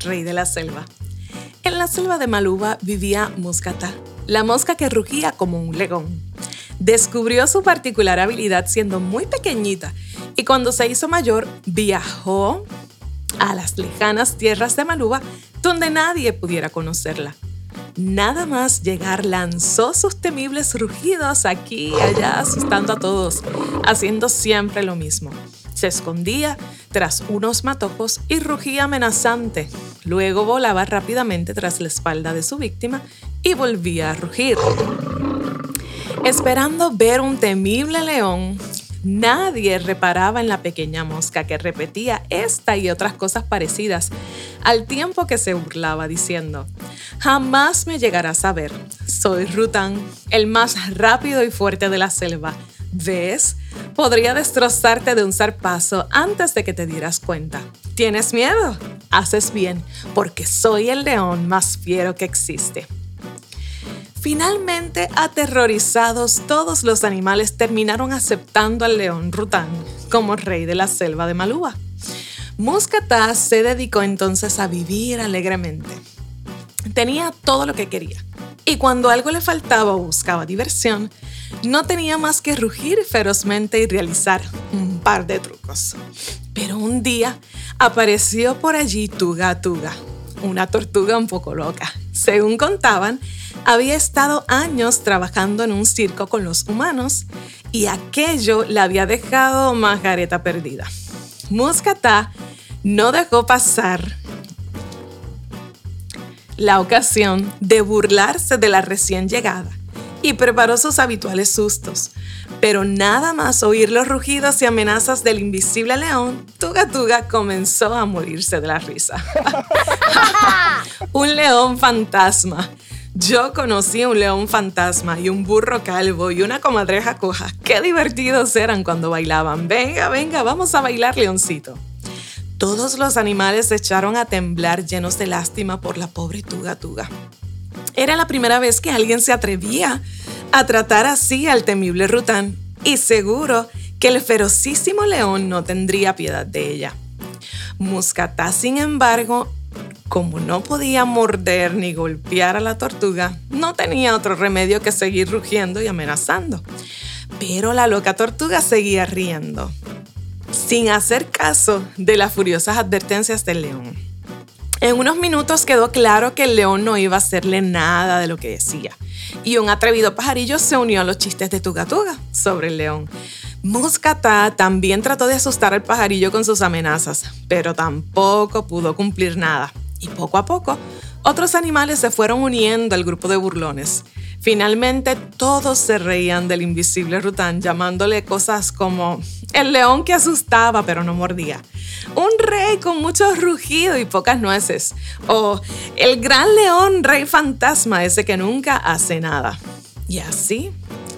rey de la selva. En la selva de Maluba vivía Muscata, la mosca que rugía como un león. Descubrió su particular habilidad siendo muy pequeñita y cuando se hizo mayor viajó a las lejanas tierras de Maluba donde nadie pudiera conocerla. Nada más llegar lanzó sus temibles rugidos aquí y allá, asustando a todos, haciendo siempre lo mismo. Se escondía tras unos matojos y rugía amenazante. Luego volaba rápidamente tras la espalda de su víctima y volvía a rugir. Esperando ver un temible león, Nadie reparaba en la pequeña mosca que repetía esta y otras cosas parecidas, al tiempo que se burlaba diciendo, jamás me llegarás a ver, soy Rutan, el más rápido y fuerte de la selva. ¿Ves? Podría destrozarte de un zarpazo antes de que te dieras cuenta. ¿Tienes miedo? Haces bien, porque soy el león más fiero que existe. Finalmente, aterrorizados, todos los animales terminaron aceptando al león Rután como rey de la selva de Malúa. Muscatá se dedicó entonces a vivir alegremente. Tenía todo lo que quería. Y cuando algo le faltaba o buscaba diversión, no tenía más que rugir ferozmente y realizar un par de trucos. Pero un día apareció por allí Tuga Tuga, una tortuga un poco loca. Según contaban, había estado años trabajando en un circo con los humanos y aquello la había dejado gareta perdida. Muscatá no dejó pasar la ocasión de burlarse de la recién llegada y preparó sus habituales sustos. Pero nada más oír los rugidos y amenazas del invisible león, Tuga Tuga comenzó a morirse de la risa. un león fantasma yo conocí un león fantasma y un burro calvo y una comadreja coja. Qué divertidos eran cuando bailaban. Venga, venga, vamos a bailar, leoncito. Todos los animales se echaron a temblar llenos de lástima por la pobre Tuga Tuga. Era la primera vez que alguien se atrevía a tratar así al temible Rután y seguro que el ferocísimo león no tendría piedad de ella. Muscatá, sin embargo, como no podía morder ni golpear a la tortuga, no tenía otro remedio que seguir rugiendo y amenazando. Pero la loca tortuga seguía riendo, sin hacer caso de las furiosas advertencias del león. En unos minutos quedó claro que el león no iba a hacerle nada de lo que decía, y un atrevido pajarillo se unió a los chistes de Tuga Tuga sobre el león. Muscatá también trató de asustar al pajarillo con sus amenazas, pero tampoco pudo cumplir nada. Y poco a poco, otros animales se fueron uniendo al grupo de burlones. Finalmente, todos se reían del invisible Rután, llamándole cosas como el león que asustaba pero no mordía, un rey con mucho rugido y pocas nueces, o el gran león rey fantasma ese que nunca hace nada. Y así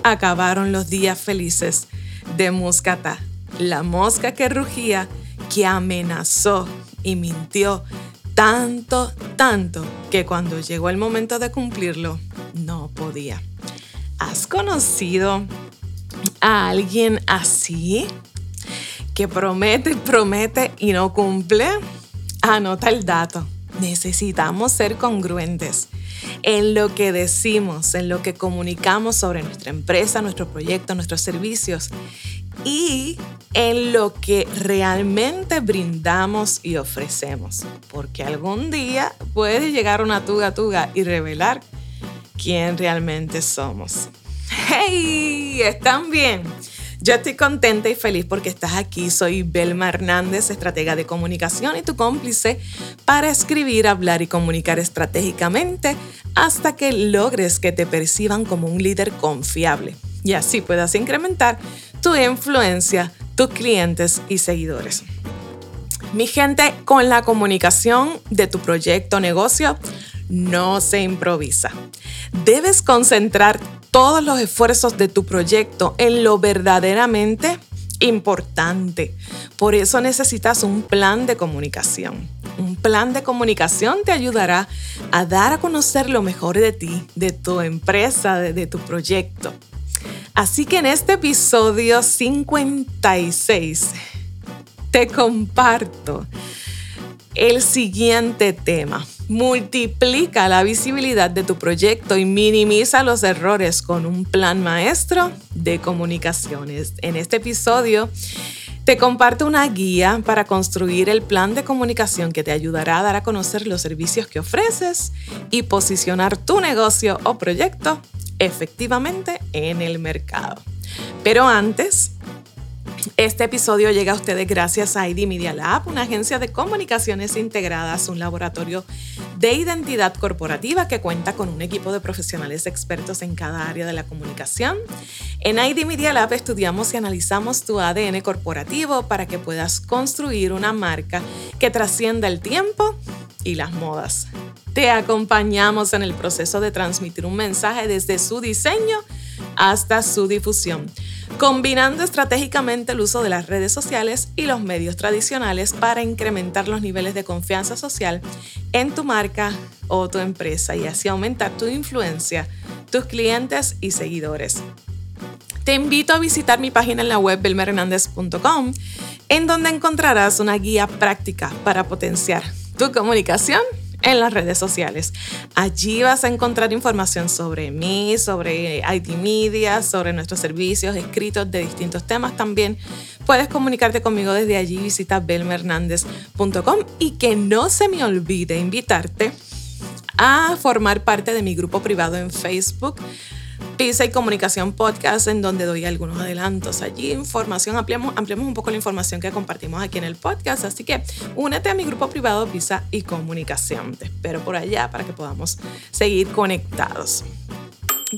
acabaron los días felices de Muscata, la mosca que rugía, que amenazó y mintió tanto, tanto, que cuando llegó el momento de cumplirlo, no podía. ¿Has conocido a alguien así? Que promete, promete y no cumple. Anota el dato. Necesitamos ser congruentes en lo que decimos, en lo que comunicamos sobre nuestra empresa, nuestro proyecto, nuestros servicios y en lo que realmente brindamos y ofrecemos. Porque algún día puede llegar una tuga tuga y revelar quién realmente somos. ¡Hey! ¿Están bien? Yo estoy contenta y feliz porque estás aquí. Soy Belma Hernández, estratega de comunicación y tu cómplice para escribir, hablar y comunicar estratégicamente hasta que logres que te perciban como un líder confiable y así puedas incrementar tu influencia, tus clientes y seguidores. Mi gente, con la comunicación de tu proyecto o negocio no se improvisa. Debes concentrar todos los esfuerzos de tu proyecto en lo verdaderamente importante. Por eso necesitas un plan de comunicación. Un plan de comunicación te ayudará a dar a conocer lo mejor de ti, de tu empresa, de, tu proyecto. Así que en este episodio 56 te comparto el siguiente tema. Multiplica la visibilidad de tu proyecto y minimiza los errores con un plan maestro de comunicaciones. En este episodio te comparto una guía para construir el plan de comunicación que te ayudará a dar a conocer los servicios que ofreces y posicionar tu negocio o proyecto efectivamente en el mercado. Pero antes, este episodio llega a ustedes gracias a ID Media Lab, una agencia de comunicaciones integradas, un laboratorio de identidad corporativa que cuenta con un equipo de profesionales expertos en cada área de la comunicación. En ID Media Lab estudiamos y analizamos tu ADN corporativo para que puedas construir una marca que trascienda el tiempo y las modas. Te acompañamos en el proceso de transmitir un mensaje desde su diseño hasta su difusión, combinando estratégicamente el uso de las redes sociales y los medios tradicionales para incrementar los niveles de confianza social en tu marca o tu empresa y así aumentar tu influencia, tus clientes y seguidores. Te invito a visitar mi página en la web belmerhernandez.com, en donde encontrarás una guía práctica para potenciar tu comunicación en las redes sociales. Allí vas a encontrar información sobre mí, sobre IT Media, sobre nuestros servicios escritos de distintos temas también. Puedes comunicarte conmigo desde allí, visita belmernandez.com y que no se me olvide invitarte a formar parte de mi grupo privado en Facebook Pisa y Comunicación Podcast, en donde doy algunos adelantos allí, información, ampliamos, un poco la información que compartimos aquí en el podcast. Así que únete a mi grupo privado Pisa y Comunicación. Te espero por allá para que podamos seguir conectados.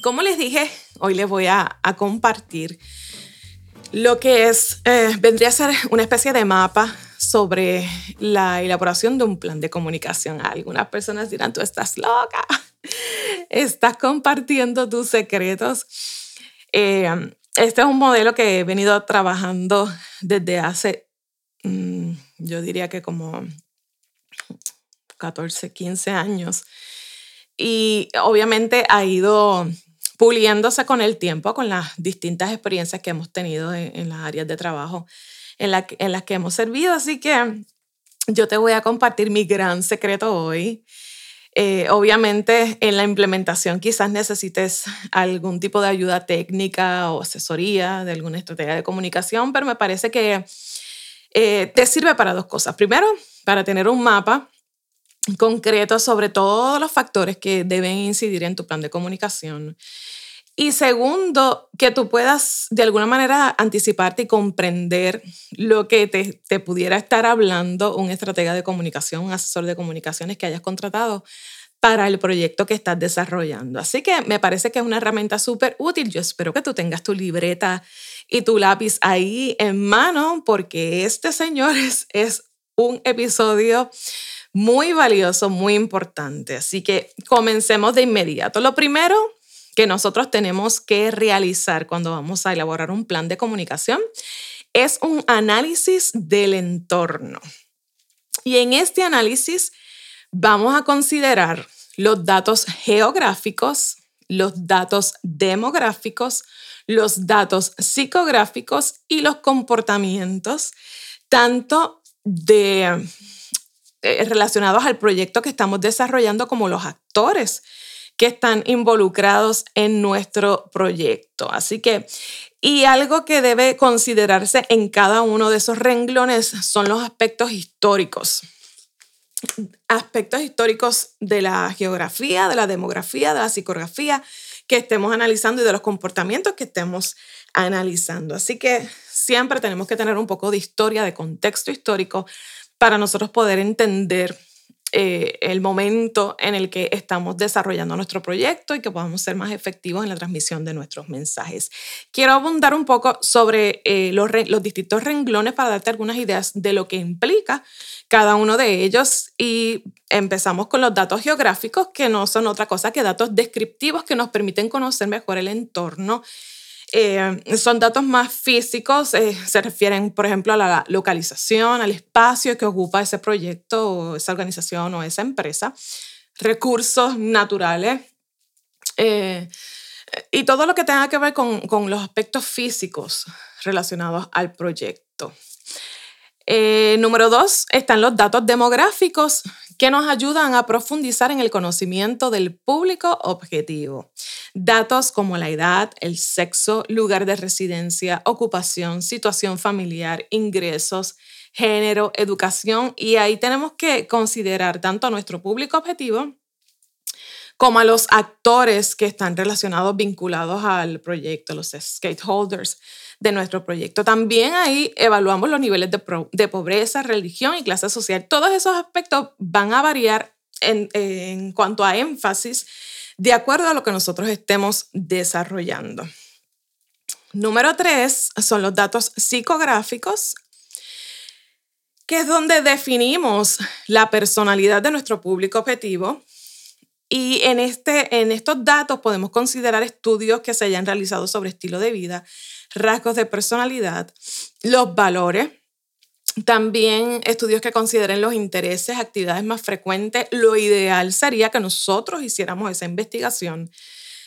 Como les dije, hoy les voy a, compartir lo que es, eh, vendría a ser una especie de mapa sobre la elaboración de un plan de comunicación. Algunas personas dirán, tú estás loca estás compartiendo tus secretos. Eh, este es un modelo que he venido trabajando desde hace, mm, yo diría que como 14, 15 años. Y obviamente ha ido puliéndose con el tiempo, con las distintas experiencias que hemos tenido en, las áreas de trabajo en, en las que hemos servido. Así que yo te voy a compartir mi gran secreto hoy eh, obviamente en la implementación quizás necesites algún tipo de ayuda técnica o asesoría de alguna estrategia de comunicación, pero me parece que eh, te sirve para dos cosas. Primero, para tener un mapa concreto sobre todos los factores que deben incidir en tu plan de comunicación. Y segundo, que tú puedas de alguna manera anticiparte y comprender lo que te, pudiera estar hablando un estratega de comunicación, un asesor de comunicaciones que hayas contratado para el proyecto que estás desarrollando. Así que me parece que es una herramienta súper útil. Yo espero que tú tengas tu libreta y tu lápiz ahí en mano porque este, señores, es un episodio muy valioso, muy importante. Así que comencemos de inmediato. Lo primero que nosotros tenemos que realizar cuando vamos a elaborar un plan de comunicación es un análisis del entorno. Y en este análisis vamos a considerar los datos geográficos, los datos demográficos, los datos psicográficos y los comportamientos, tanto de, eh, relacionados al proyecto que estamos desarrollando como los actores que están involucrados en nuestro proyecto. Así que, y algo que debe considerarse en cada uno de esos renglones son los aspectos históricos. Aspectos históricos de la geografía, de la demografía, de la psicografía que estemos analizando y de los comportamientos que estemos analizando. Así que siempre tenemos que tener un poco de historia, de contexto histórico para nosotros poder entender eh, el momento en el que estamos desarrollando nuestro proyecto y que podamos ser más efectivos en la transmisión de nuestros mensajes. Quiero abundar un poco sobre eh, los, los distintos renglones para darte algunas ideas de lo que implica cada uno de ellos y empezamos con los datos geográficos que no son otra cosa que datos descriptivos que nos permiten conocer mejor el entorno eh, son datos más físicos, eh, se refieren, por ejemplo, a la localización, al espacio que ocupa ese proyecto o esa organización o esa empresa, recursos naturales eh, y todo lo que tenga que ver con, con los aspectos físicos relacionados al proyecto. Eh, número dos, están los datos demográficos que nos ayudan a profundizar en el conocimiento del público objetivo. Datos como la edad, el sexo, lugar de residencia, ocupación, situación familiar, ingresos, género, educación y ahí tenemos que considerar tanto a nuestro público objetivo como a los actores que están relacionados, vinculados al proyecto, los stakeholders de nuestro proyecto. También ahí evaluamos los niveles de, pobreza, religión y clase social. Todos esos aspectos van a variar en, en cuanto a énfasis de acuerdo a lo que nosotros estemos desarrollando. Número tres son los datos psicográficos, que es donde definimos la personalidad de nuestro público objetivo y en, este, en estos datos podemos considerar estudios que se hayan realizado sobre estilo de vida, rasgos de personalidad, los valores, también estudios que consideren los intereses, actividades más frecuentes. Lo ideal sería que nosotros hiciéramos esa investigación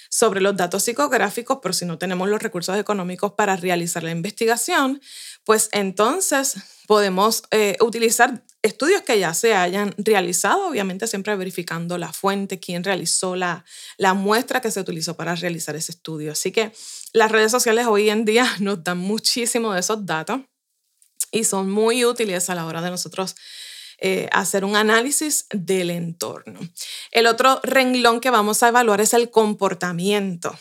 sobre los datos psicográficos, pero si no tenemos los recursos económicos para realizar la investigación, pues entonces podemos eh, utilizar estudios que ya se hayan realizado, obviamente siempre verificando la fuente, quién realizó la, la muestra que se utilizó para realizar ese estudio. Así que las redes sociales hoy en día nos dan muchísimo de esos datos y son muy útiles a la hora de nosotros eh, hacer un análisis del entorno. El otro renglón que vamos a evaluar es el comportamiento.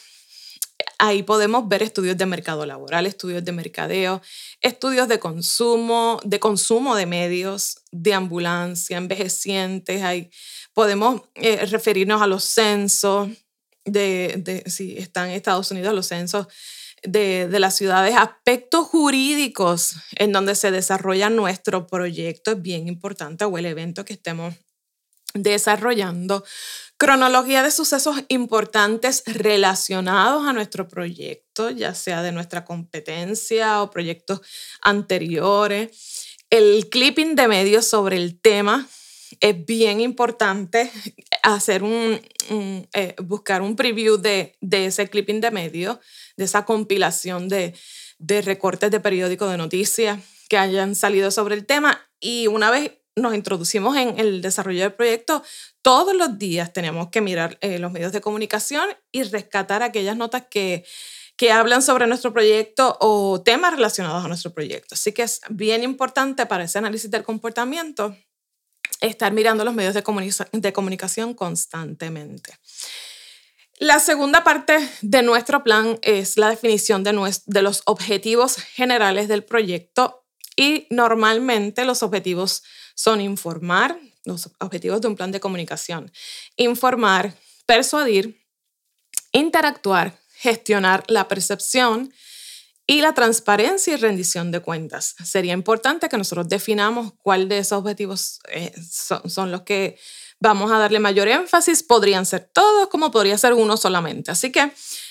Ahí podemos ver estudios de mercado laboral, estudios de mercadeo, estudios de consumo, de consumo de medios, de ambulancia, envejecientes. Ahí podemos eh, referirnos a los censos, de, si están en Estados Unidos, los censos de, de, las ciudades, aspectos jurídicos en donde se desarrolla nuestro proyecto es bien importante o el evento que estemos desarrollando cronología de sucesos importantes relacionados a nuestro proyecto, ya sea de nuestra competencia o proyectos anteriores. El clipping de medios sobre el tema es bien importante hacer un, eh, buscar un preview de, de, ese clipping de medios, de esa compilación de, de recortes de periódicos de noticias que hayan salido sobre el tema. Y una vez nos introducimos en el desarrollo del proyecto, todos los días tenemos que mirar eh, los medios de comunicación y rescatar aquellas notas que, que hablan sobre nuestro proyecto o temas relacionados a nuestro proyecto. Así que es bien importante para ese análisis del comportamiento estar mirando los medios de, comunicación constantemente. La segunda parte de nuestro plan es la definición de, de los objetivos generales del proyecto y normalmente los objetivos son informar, los objetivos de un plan de comunicación, informar, persuadir, interactuar, gestionar la percepción y la transparencia y rendición de cuentas. Sería importante que nosotros definamos cuál de esos objetivos eh, son, son los que vamos a darle mayor énfasis. Podrían ser todos, como podría ser uno solamente. Así que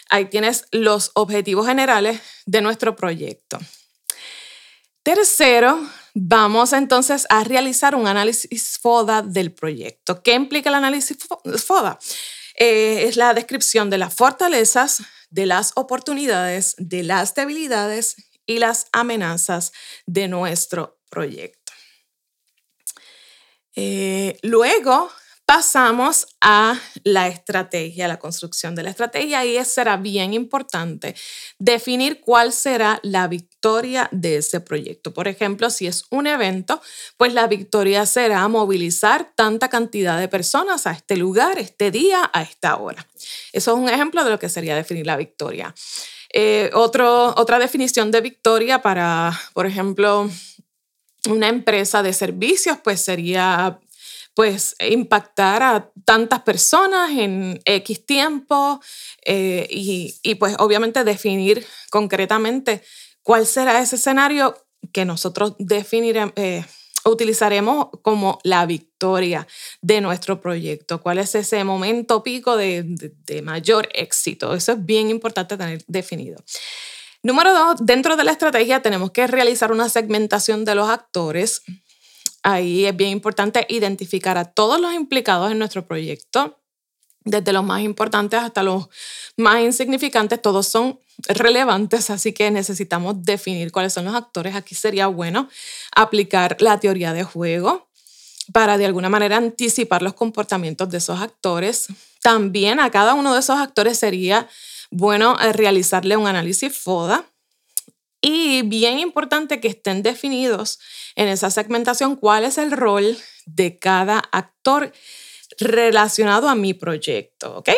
ahí tienes los objetivos generales de nuestro proyecto. Tercero, Vamos entonces a realizar un análisis FODA del proyecto. ¿Qué implica el análisis FODA? Eh, es la descripción de las fortalezas, de las oportunidades, de las debilidades y las amenazas de nuestro proyecto. Eh, luego pasamos a la estrategia, la construcción de la estrategia y será bien importante definir cuál será la victoria de ese proyecto. Por ejemplo, si es un evento, pues la victoria será movilizar tanta cantidad de personas a este lugar, este día, a esta hora. Eso es un ejemplo de lo que sería definir la victoria. Eh, otra definición de victoria para, por ejemplo, una empresa de servicios, pues sería pues impactar a tantas personas en X tiempo eh, y, pues obviamente definir concretamente cuál será ese escenario que nosotros definiremos. Eh, utilizaremos como la victoria de nuestro proyecto, cuál es ese momento pico de, de, mayor éxito. Eso es bien importante tener definido. Número dos, dentro de la estrategia tenemos que realizar una segmentación de los actores Ahí es bien importante identificar a todos los implicados en nuestro proyecto desde los más importantes hasta los más insignificantes, todos son relevantes, así que necesitamos definir cuáles son los actores. Aquí sería bueno aplicar la teoría de juego para de alguna manera anticipar los comportamientos de esos actores. También a cada uno de esos actores sería bueno eh, realizarle un análisis FODA. Y bien importante que estén definidos en esa segmentación cuál es el rol de cada actor relacionado a mi proyecto, ¿ok?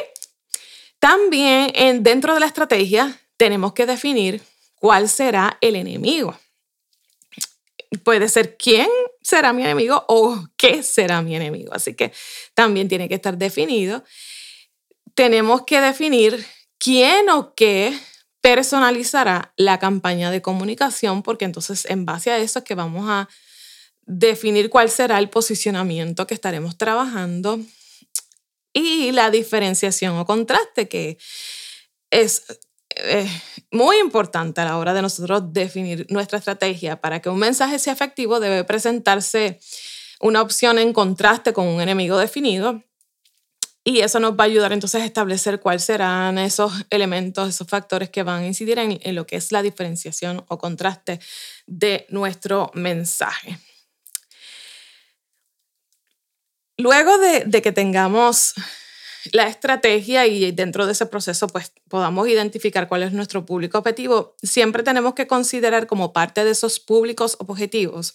También en, dentro de la estrategia tenemos que definir cuál será el enemigo. Puede ser quién será mi enemigo o qué será mi enemigo. Así que también tiene que estar definido. Tenemos que definir quién o qué personalizará la campaña de comunicación, porque entonces en base a eso es que vamos a definir cuál será el posicionamiento que estaremos trabajando y la diferenciación o contraste, que es eh, muy importante a la hora de nosotros definir nuestra estrategia. Para que un mensaje sea efectivo debe presentarse una opción en contraste con un enemigo definido. Y eso nos va a ayudar entonces a establecer cuáles serán esos elementos, esos factores que van a incidir en, en lo que es la diferenciación o contraste de nuestro mensaje. Luego de, que tengamos la estrategia y dentro de ese proceso pues podamos identificar cuál es nuestro público objetivo, siempre tenemos que considerar como parte de esos públicos objetivos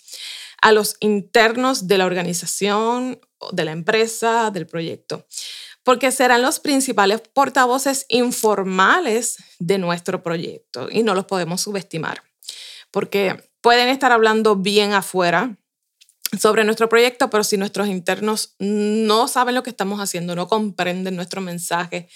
a los internos de la organización, de la empresa, del proyecto, porque serán los principales portavoces informales de nuestro proyecto y no los podemos subestimar, porque pueden estar hablando bien afuera sobre nuestro proyecto, pero si nuestros internos no saben lo que estamos haciendo, no comprenden nuestro mensaje,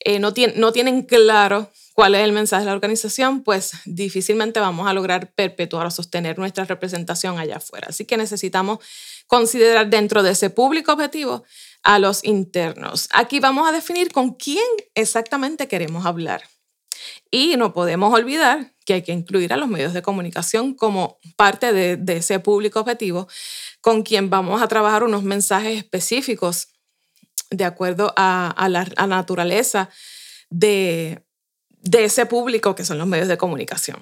eh, no, no tienen claro cuál es el mensaje de la organización, pues difícilmente vamos a lograr perpetuar o sostener nuestra representación allá afuera. Así que necesitamos considerar dentro de ese público objetivo a los internos. Aquí vamos a definir con quién exactamente queremos hablar. Y no podemos olvidar que hay que incluir a los medios de comunicación como parte de, ese público objetivo con quien vamos a trabajar unos mensajes específicos de acuerdo a, la naturaleza de, ese público que son los medios de comunicación.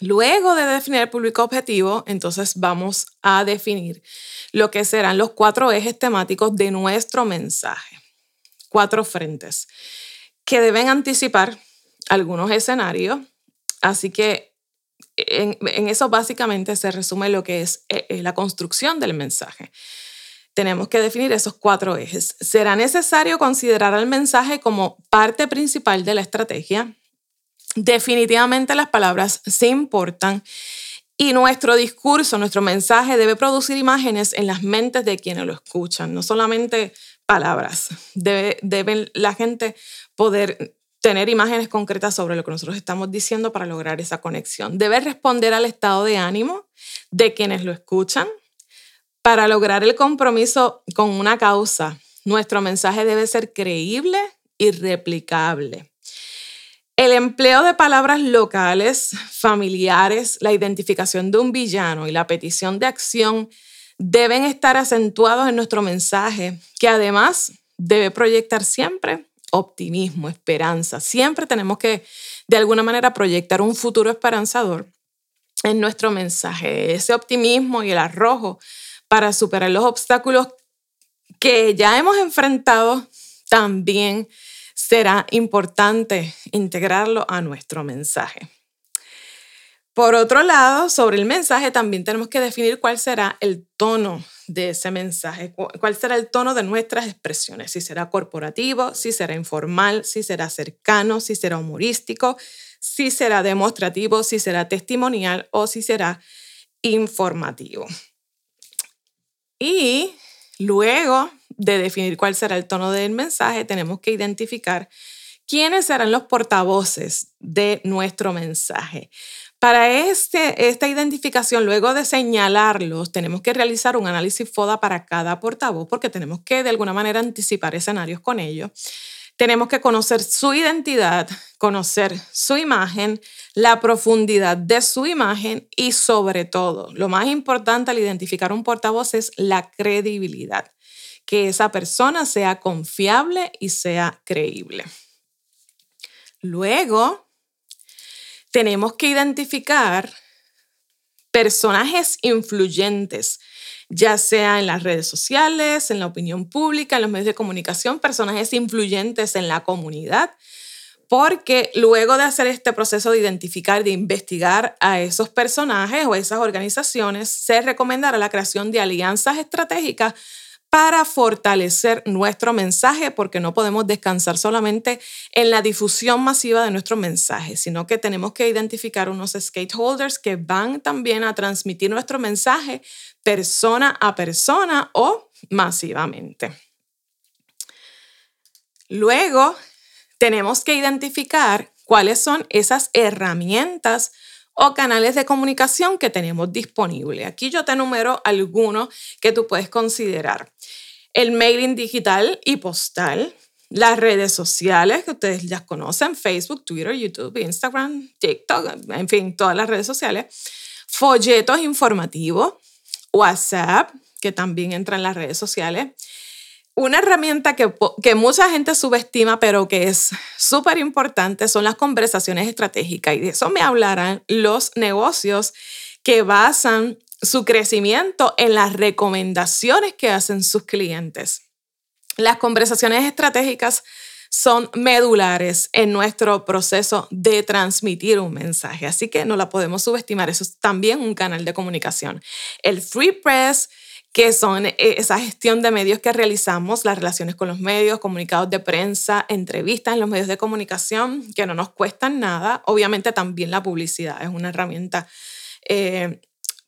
Luego de definir el público objetivo, entonces vamos a definir lo que serán los cuatro ejes temáticos de nuestro mensaje. Cuatro frentes que deben anticipar algunos escenarios. Así que en, eso básicamente se resume lo que es eh, eh, la construcción del mensaje. Tenemos que definir esos cuatro ejes. ¿Será necesario considerar al mensaje como parte principal de la estrategia? Definitivamente las palabras se importan y nuestro discurso, nuestro mensaje debe producir imágenes en las mentes de quienes lo escuchan, no solamente palabras. Debe, debe la gente poder tener imágenes concretas sobre lo que nosotros estamos diciendo para lograr esa conexión. Debe responder al estado de ánimo de quienes lo escuchan. Para lograr el compromiso con una causa, nuestro mensaje debe ser creíble y replicable. El empleo de palabras locales, familiares, la identificación de un villano y la petición de acción deben estar acentuados en nuestro mensaje, que además debe proyectar siempre optimismo, esperanza. Siempre tenemos que, de alguna manera, proyectar un futuro esperanzador en nuestro mensaje, ese optimismo y el arrojo para superar los obstáculos que ya hemos enfrentado, también será importante integrarlo a nuestro mensaje. Por otro lado, sobre el mensaje también tenemos que definir cuál será el tono de ese mensaje, cuál será el tono de nuestras expresiones, si será corporativo, si será informal, si será cercano, si será humorístico, si será demostrativo, si será testimonial o si será informativo. Y luego de definir cuál será el tono del mensaje, tenemos que identificar quiénes serán los portavoces de nuestro mensaje. Para este, esta identificación, luego de señalarlos, tenemos que realizar un análisis FODA para cada portavoz porque tenemos que de alguna manera anticipar escenarios con ellos. Tenemos que conocer su identidad, conocer su imagen, la profundidad de su imagen y sobre todo, lo más importante al identificar un portavoz es la credibilidad que esa persona sea confiable y sea creíble. Luego, tenemos que identificar personajes influyentes, ya sea en las redes sociales, en la opinión pública, en los medios de comunicación, personajes influyentes en la comunidad, porque luego de hacer este proceso de identificar, de investigar a esos personajes o esas organizaciones, se recomendará la creación de alianzas estratégicas para fortalecer nuestro mensaje, porque no podemos descansar solamente en la difusión masiva de nuestro mensaje, sino que tenemos que identificar unos stakeholders que van también a transmitir nuestro mensaje persona a persona o masivamente. Luego, tenemos que identificar cuáles son esas herramientas o canales de comunicación que tenemos disponibles. Aquí yo te enumero algunos que tú puedes considerar. El mailing digital y postal, las redes sociales que ustedes ya conocen, Facebook, Twitter, YouTube, Instagram, TikTok, en fin, todas las redes sociales. Folletos informativos, WhatsApp, que también entra en las redes sociales una herramienta que, que, mucha gente subestima, pero que es súper importante, son las conversaciones estratégicas. Y de eso me hablarán los negocios que basan su crecimiento en las recomendaciones que hacen sus clientes. Las conversaciones estratégicas son medulares en nuestro proceso de transmitir un mensaje, así que no la podemos subestimar. Eso es también un canal de comunicación. El Free Press que son eh, esa gestión de medios que realizamos, las relaciones con los medios, comunicados de prensa, entrevistas en los medios de comunicación, que no nos cuestan nada. Obviamente también la publicidad es una herramienta eh,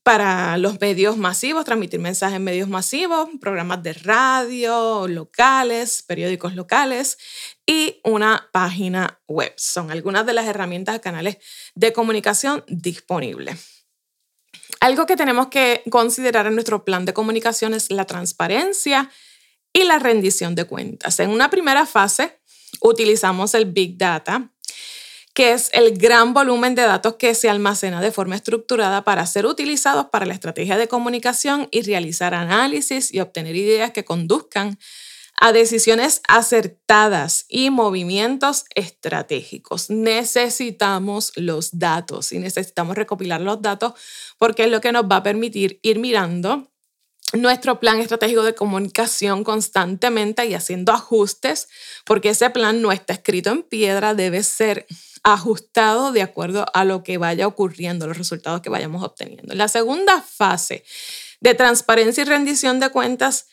para los medios masivos, transmitir mensajes en medios masivos, programas de radio locales, periódicos locales y una página web. Son algunas de las herramientas, canales de comunicación disponibles. Algo que tenemos que considerar en nuestro plan de comunicación es la transparencia y la rendición de cuentas. En una primera fase utilizamos el Big Data, que es el gran volumen de datos que se almacena de forma estructurada para ser utilizados para la estrategia de comunicación y realizar análisis y obtener ideas que conduzcan a decisiones acertadas y movimientos estratégicos. Necesitamos los datos y necesitamos recopilar los datos porque es lo que nos va a permitir ir mirando nuestro plan estratégico de comunicación constantemente y haciendo ajustes, porque ese plan no está escrito en piedra, debe ser ajustado de acuerdo a lo que vaya ocurriendo, los resultados que vayamos obteniendo. La segunda fase de transparencia y rendición de cuentas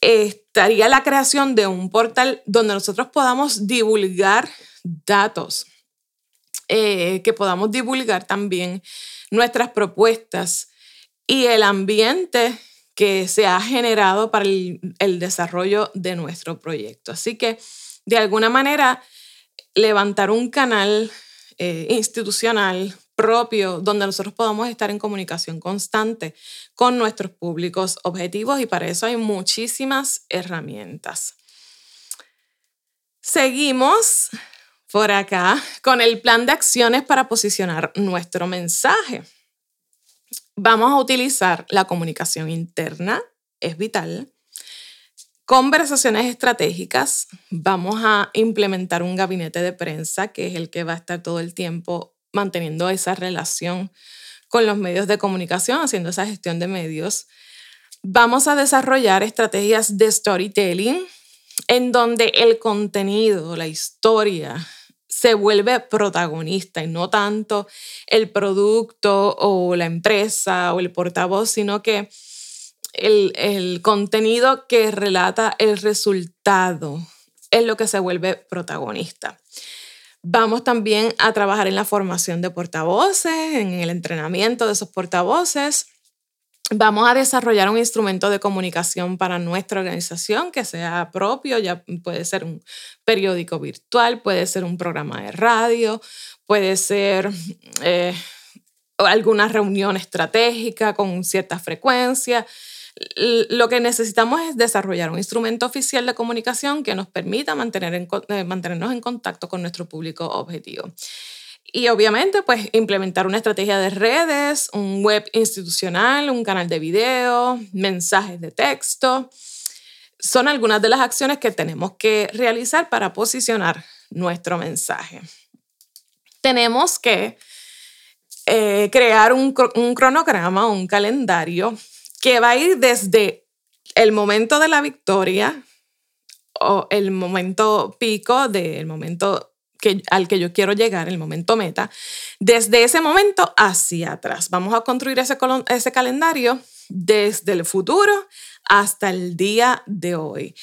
estaría la creación de un portal donde nosotros podamos divulgar datos, eh, que podamos divulgar también nuestras propuestas y el ambiente que se ha generado para el, desarrollo de nuestro proyecto. Así que, de alguna manera, levantar un canal eh, institucional propio donde nosotros podamos estar en comunicación constante con nuestros públicos objetivos y para eso hay muchísimas herramientas. Seguimos por acá con el plan de acciones para posicionar nuestro mensaje. Vamos a utilizar la comunicación interna, es vital. Conversaciones estratégicas. Vamos a implementar un gabinete de prensa que es el que va a estar todo el tiempo manteniendo esa relación con los medios de comunicación, haciendo esa gestión de medios. Vamos a desarrollar estrategias de storytelling en donde el contenido, la historia, se vuelve protagonista y no tanto el producto o la empresa o el portavoz, sino que el, el contenido que relata el resultado es lo que se vuelve protagonista. Vamos también a trabajar en la formación de portavoces, en el entrenamiento de esos portavoces. Vamos a desarrollar un instrumento de comunicación para nuestra organización que sea propio, ya puede ser un periódico virtual, puede ser un programa de radio, puede ser eh, alguna reunión estratégica con cierta frecuencia lo que necesitamos es desarrollar un instrumento oficial de comunicación que nos permita mantener eh, mantenernos en contacto con nuestro público objetivo. Y obviamente, pues implementar una estrategia de redes, un web institucional, un canal de video, mensajes de texto. son algunas de las acciones que tenemos que realizar para posicionar nuestro mensaje. Tenemos que eh, crear un, un cronograma, un calendario que va a ir desde el momento de la victoria o el momento pico del momento que, al que yo quiero llegar, el momento meta, desde ese momento hacia atrás. Vamos a construir ese, ese calendario desde el futuro hasta el día de hoy.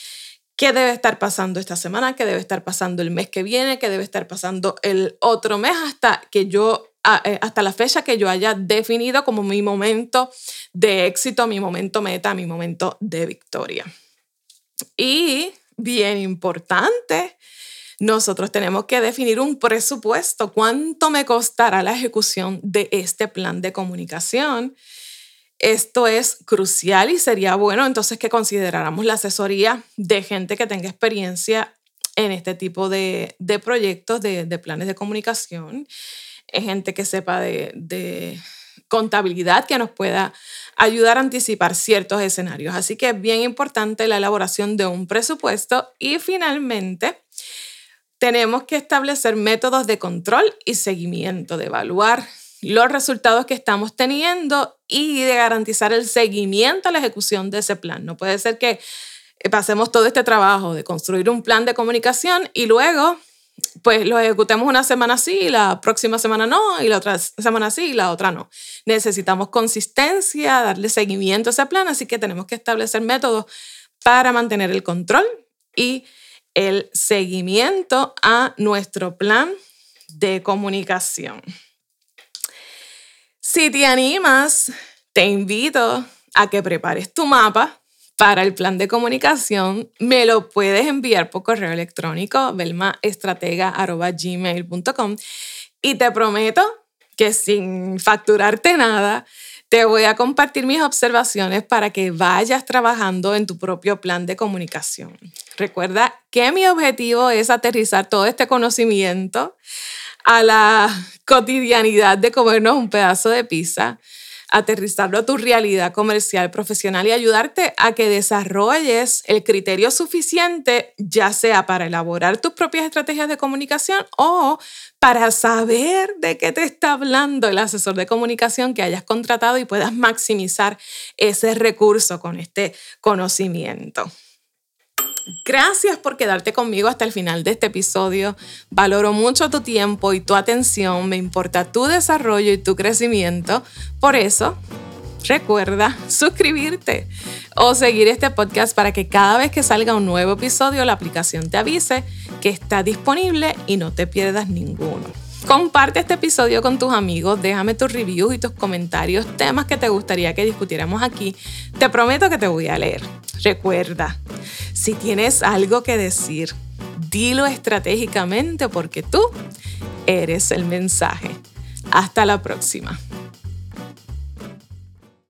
¿Qué debe estar pasando esta semana? ¿Qué debe estar pasando el mes que viene? ¿Qué debe estar pasando el otro mes hasta que yo hasta la fecha que yo haya definido como mi momento de éxito, mi momento meta, mi momento de victoria. Y bien importante, nosotros tenemos que definir un presupuesto. ¿Cuánto me costará la ejecución de este plan de comunicación? Esto es crucial y sería bueno entonces que consideráramos la asesoría de gente que tenga experiencia en este tipo de, proyectos, de, planes de comunicación, gente que sepa de, de contabilidad que nos pueda ayudar a anticipar ciertos escenarios. Así que es bien importante la elaboración de un presupuesto y finalmente tenemos que establecer métodos de control y seguimiento, de evaluar los resultados que estamos teniendo y de garantizar el seguimiento a la ejecución de ese plan. No puede ser que pasemos todo este trabajo de construir un plan de comunicación y luego pues lo ejecutemos una semana sí la próxima semana no y la otra semana sí y la otra no. Necesitamos consistencia, darle seguimiento a ese plan, así que tenemos que establecer métodos para mantener el control y el seguimiento a nuestro plan de comunicación. Si te animas, te invito a que prepares tu mapa para el plan de comunicación, me lo puedes enviar por correo electrónico, belmaestratega.gmail.com y te prometo que sin facturarte nada, te voy a compartir mis observaciones para que vayas trabajando en tu propio plan de comunicación. Recuerda que mi objetivo es aterrizar todo este conocimiento a la cotidianidad de comernos un pedazo de pizza, aterrizarlo a tu realidad comercial, profesional y ayudarte a que desarrolles el criterio suficiente, ya sea para elaborar tus propias estrategias de comunicación o para saber de qué te está hablando el asesor de comunicación que hayas contratado y puedas maximizar ese recurso con este conocimiento. Gracias por quedarte conmigo hasta el final de este episodio. Valoro mucho tu tiempo y tu atención. Me importa tu desarrollo y tu crecimiento. Por eso, recuerda suscribirte o seguir este podcast para que cada vez que salga un nuevo episodio la aplicación te avise que está disponible y no te pierdas ninguno. Comparte este episodio con tus amigos, déjame tus reviews y tus comentarios, temas que te gustaría que discutiéramos aquí. Te prometo que te voy a leer. Recuerda, si tienes algo que decir, dilo estratégicamente porque tú eres el mensaje. Hasta la próxima.